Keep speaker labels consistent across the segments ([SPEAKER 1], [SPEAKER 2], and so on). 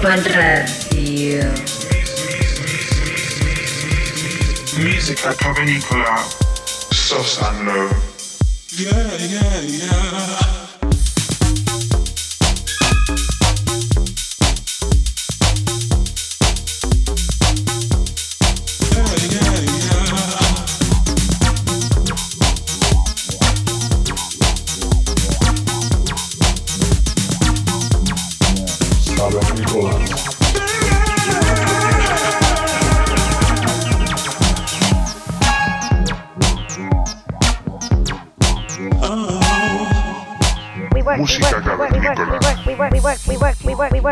[SPEAKER 1] Ibiza Global Radio.
[SPEAKER 2] Musica Cavernicola, Sosanlo.
[SPEAKER 3] Yeah, yeah, yeah.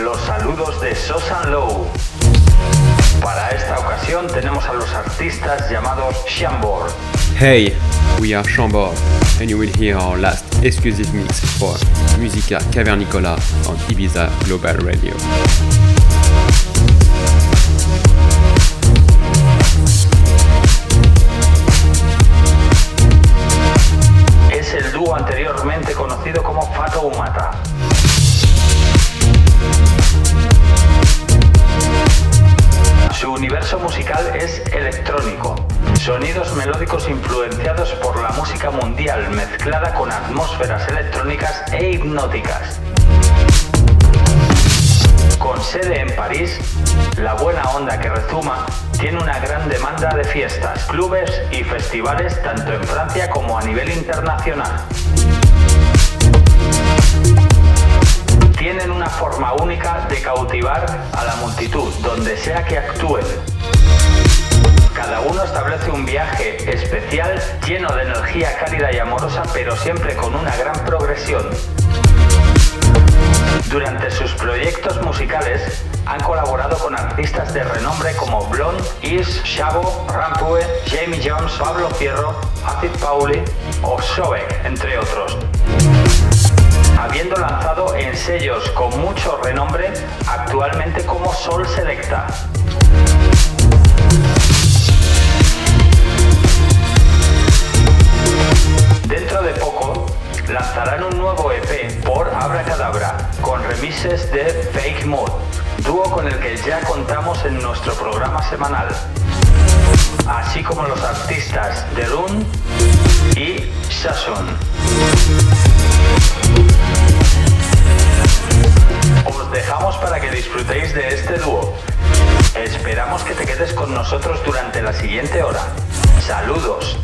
[SPEAKER 4] Los saludos de Sosan Low. Para esta ocasión tenemos a los artistas llamados Shambor.
[SPEAKER 5] Hey, we are Chambord, and you will hear our last exclusive mix for Musica Cavernicola on Ibiza Global Radio.
[SPEAKER 4] Tanto en Francia como a nivel internacional. Tienen una forma única de cautivar a la multitud, donde sea que actúen. Cada uno establece un viaje especial lleno de energía cálida y amorosa, pero siempre con una gran progresión. Durante sus proyectos musicales han colaborado con artistas de renombre como Blonde, Is, Shabo, Jones, Pablo Fierro, Acid Pauli o Sobek, entre otros. Habiendo lanzado en sellos con mucho renombre, actualmente como Sol Selecta. Dentro de poco lanzarán un nuevo EP por Abracadabra con remises de Fake Mood, dúo con el que ya contamos en nuestro programa semanal, así como los artistas Derun y Shasun. Os dejamos para que disfrutéis de este dúo. Esperamos que te quedes con nosotros durante la siguiente hora. Saludos.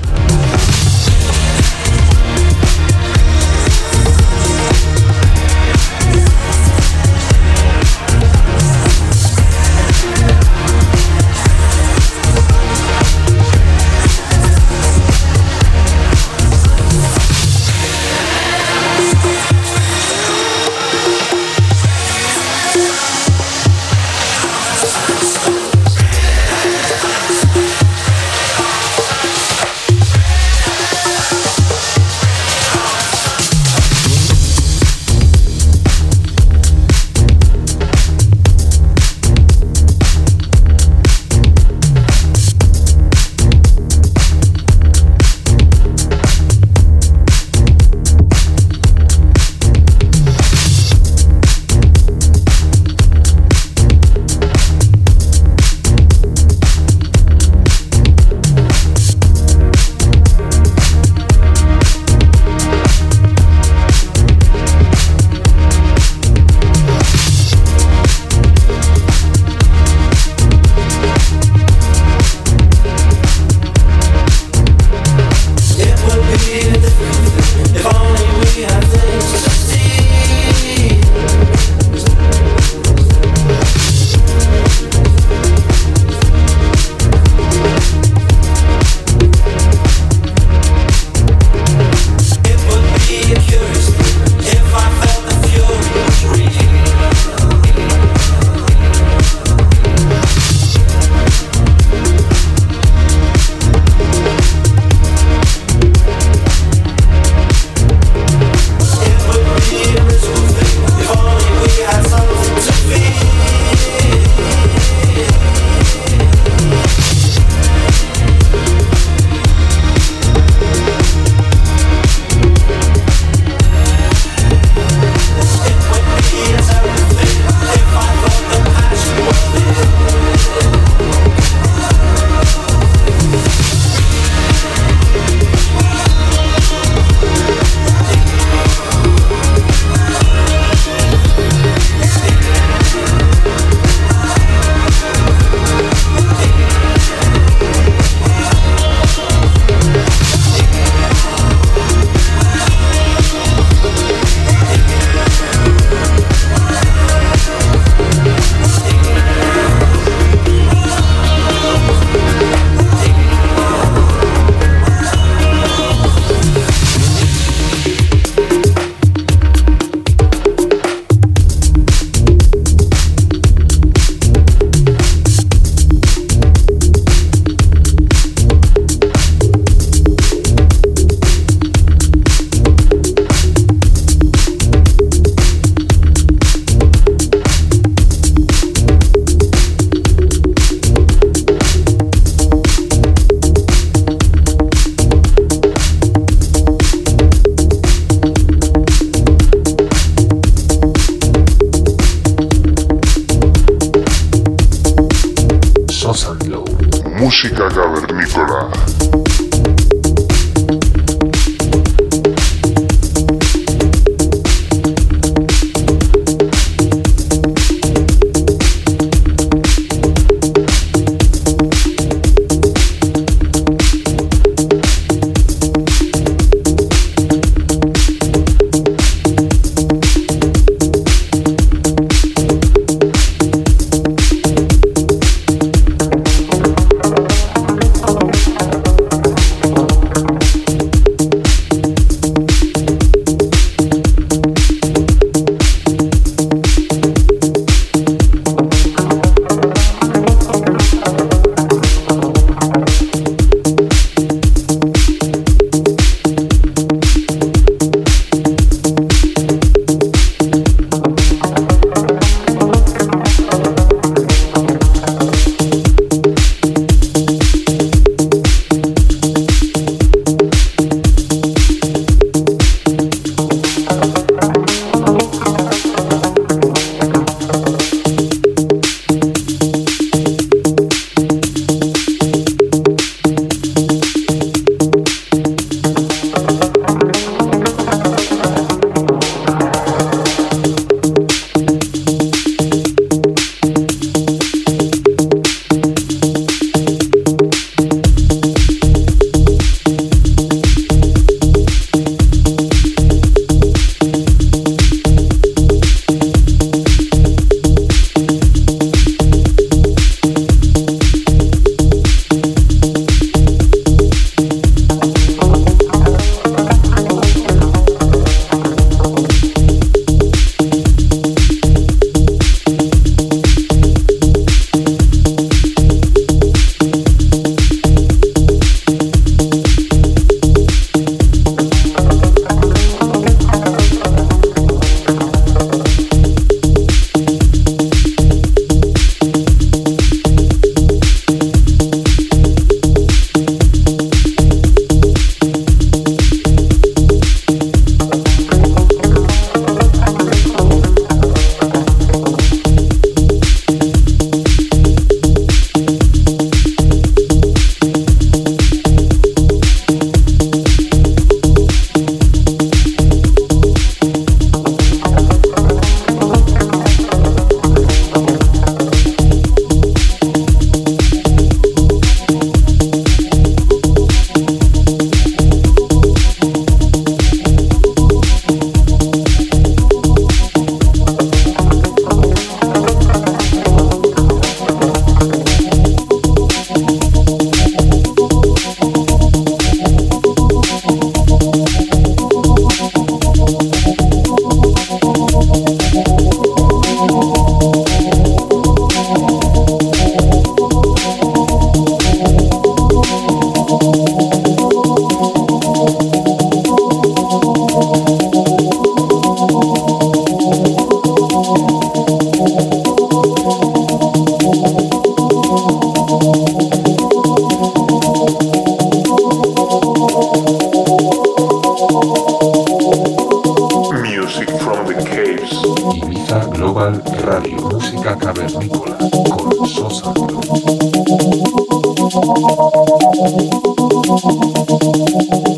[SPEAKER 5] Thank.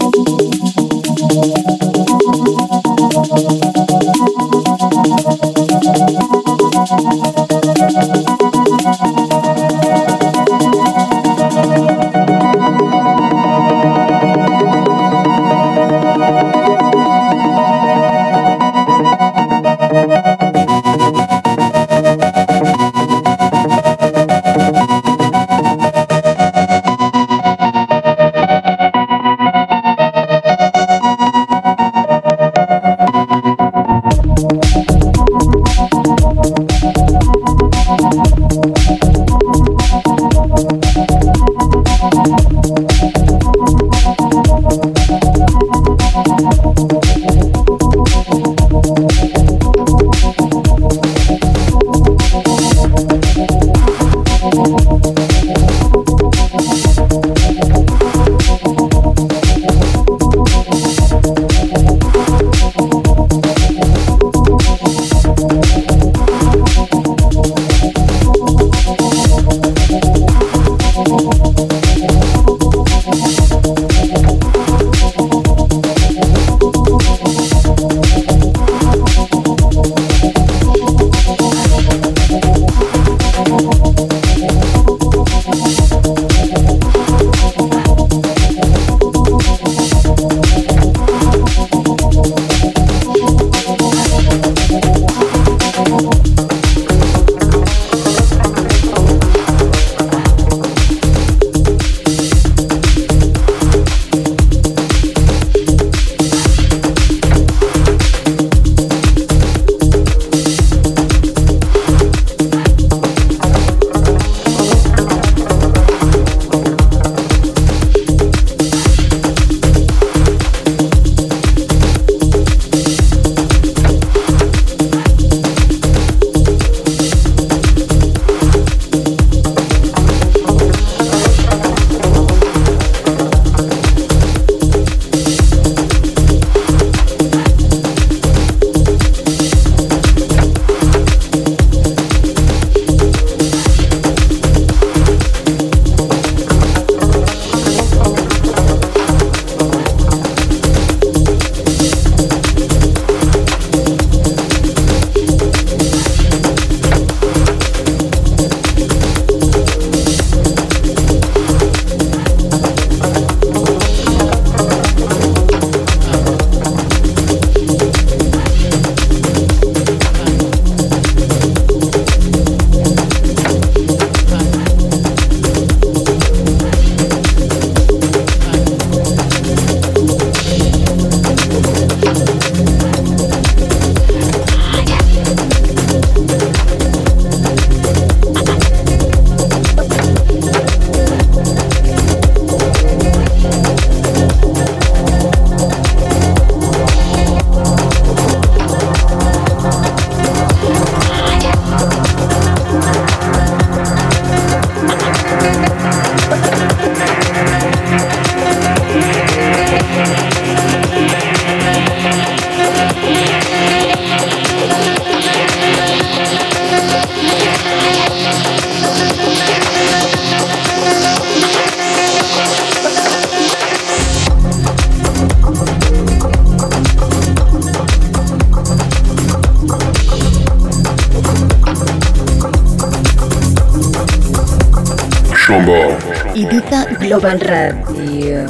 [SPEAKER 1] Ibiza Global Radio.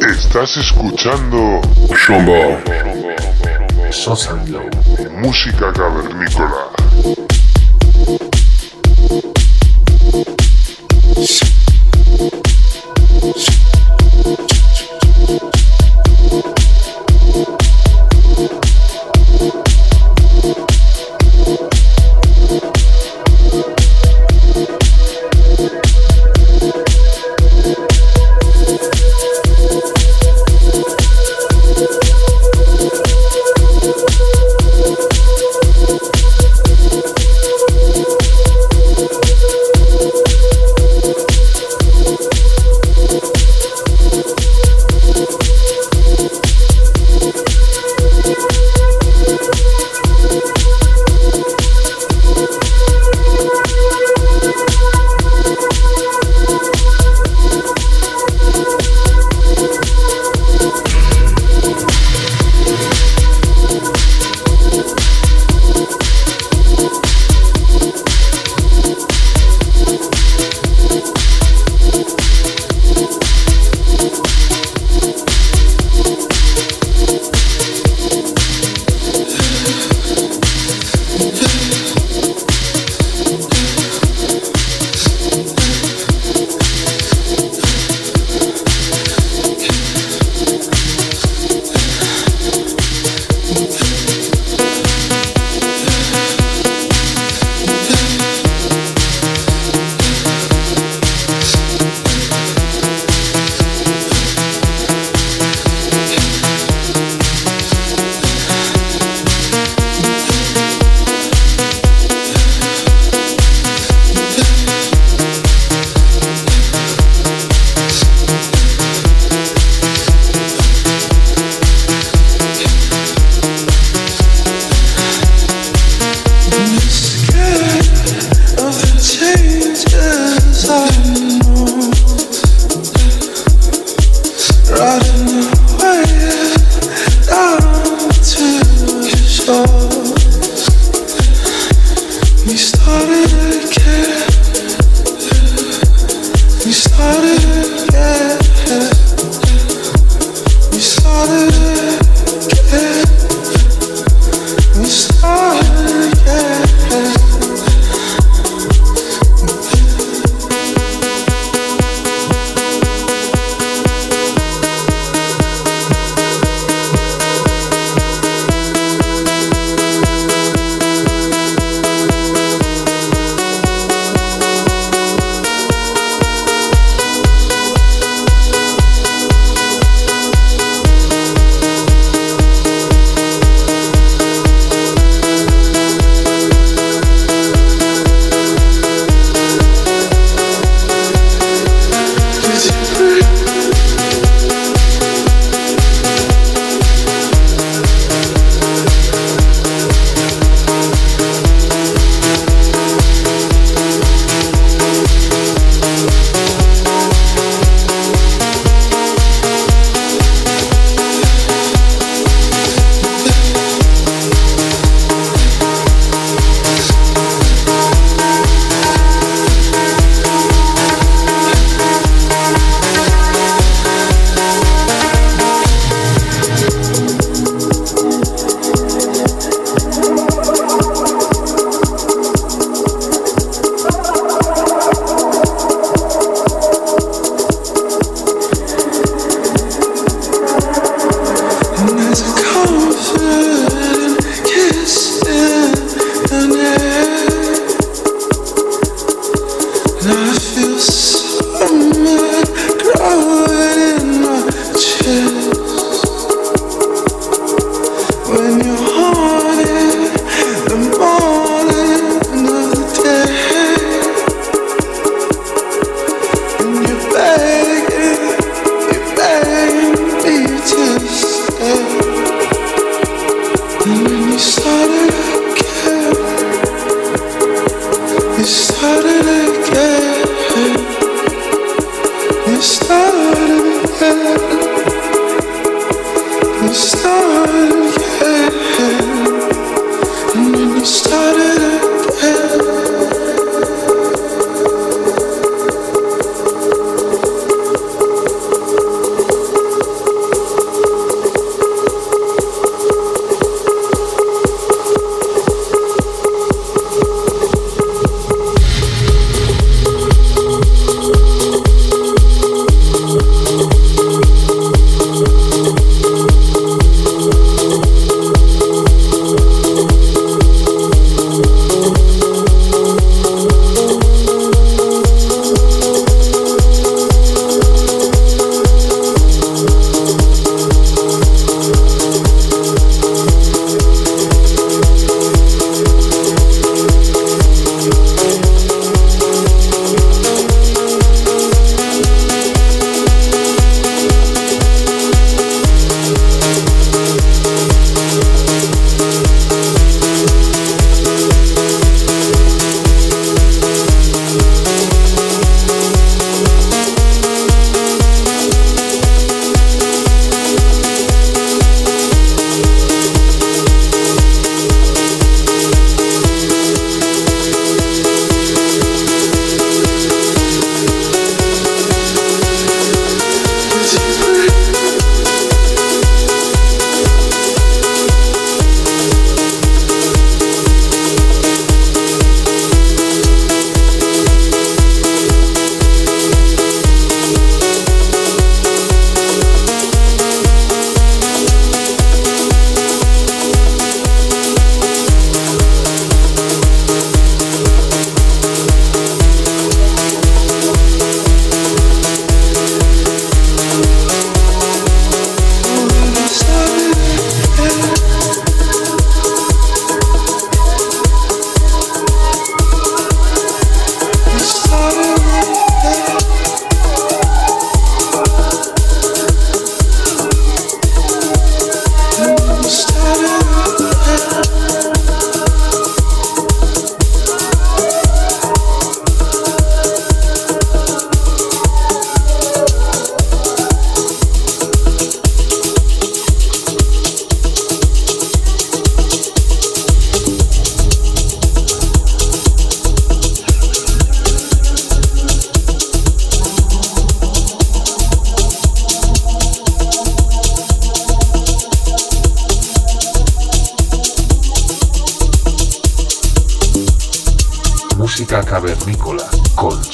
[SPEAKER 6] Estás escuchando Shombo Música cavernícola.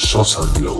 [SPEAKER 7] Sosa Glow.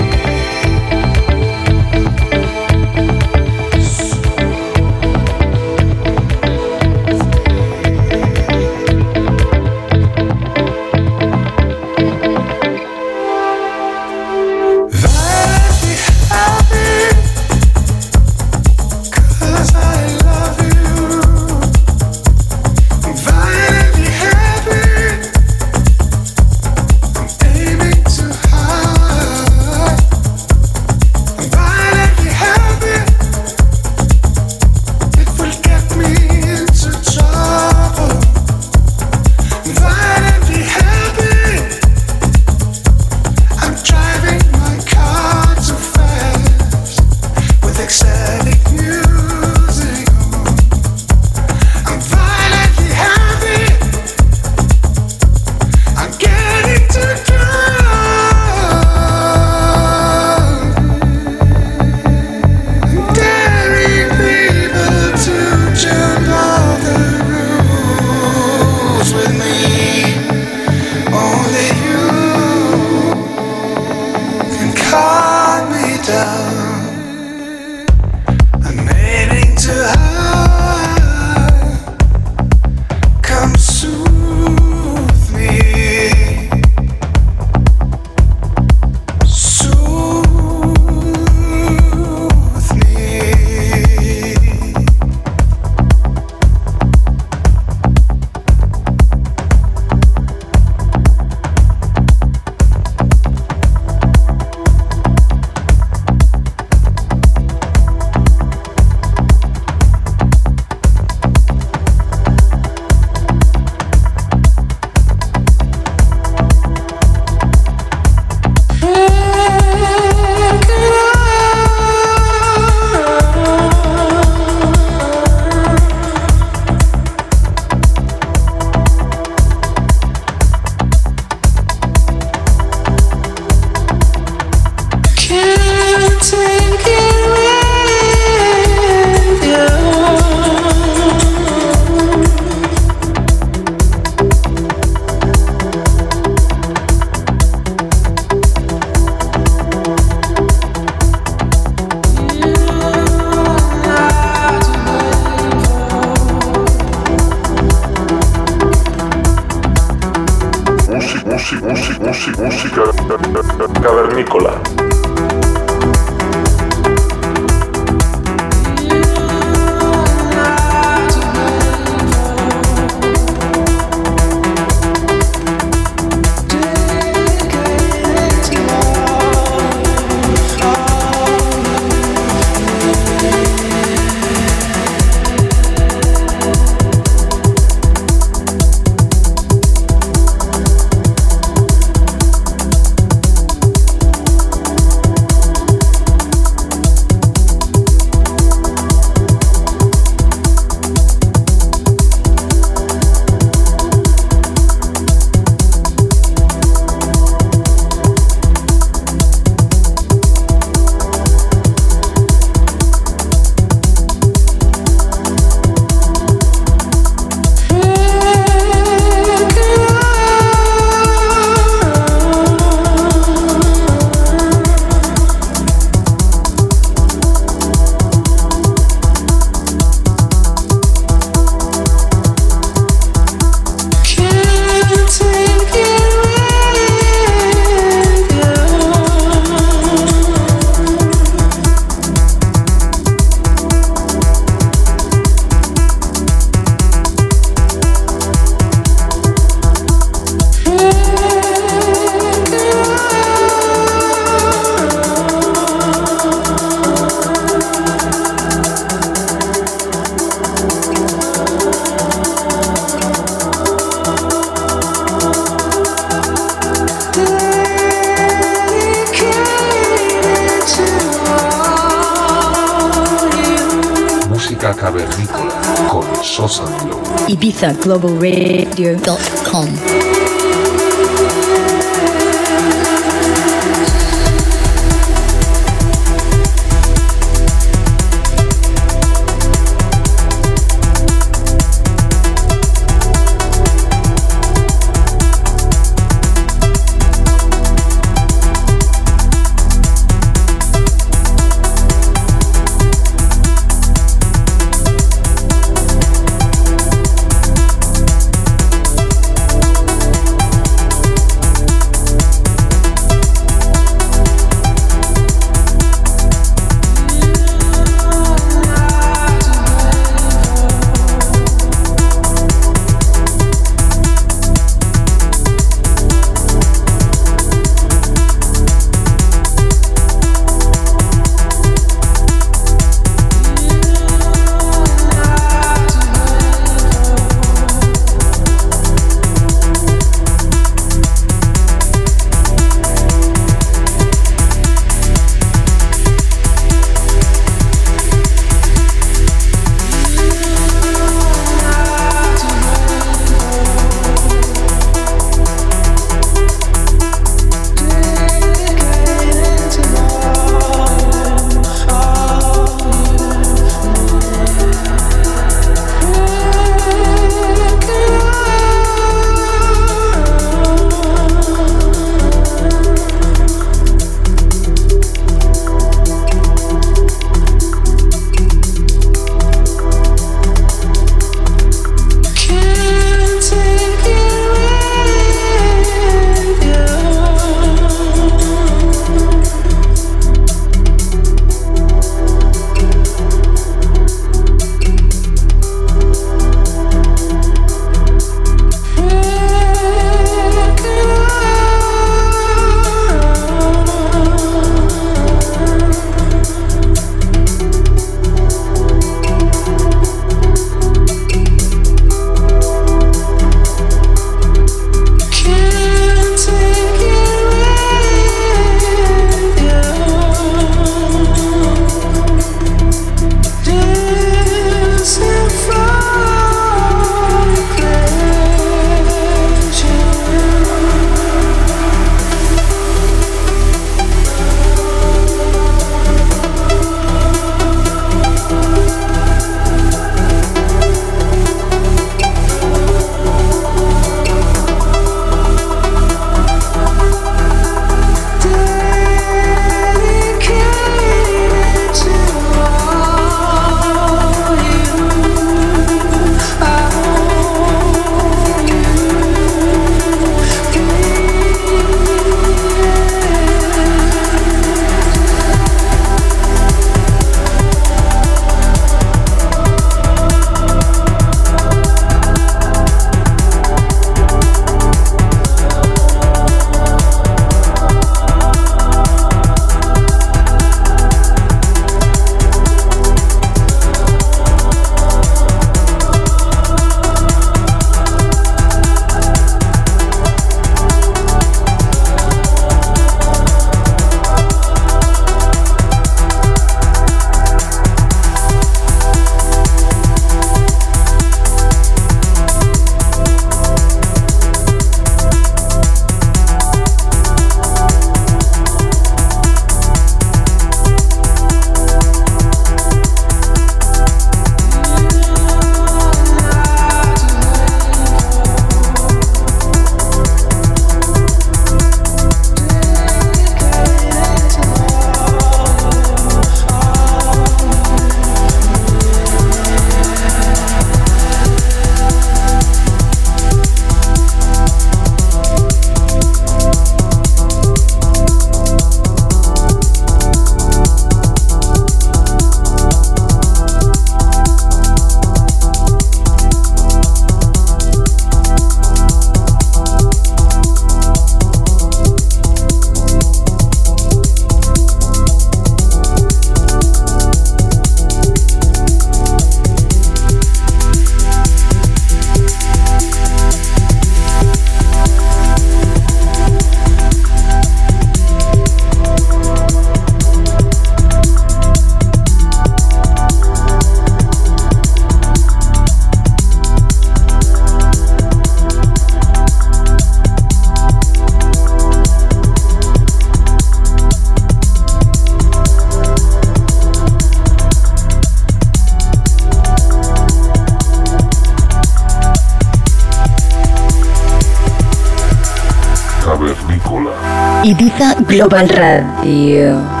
[SPEAKER 8] Cavernícola.
[SPEAKER 7] Ibiza Global Radio.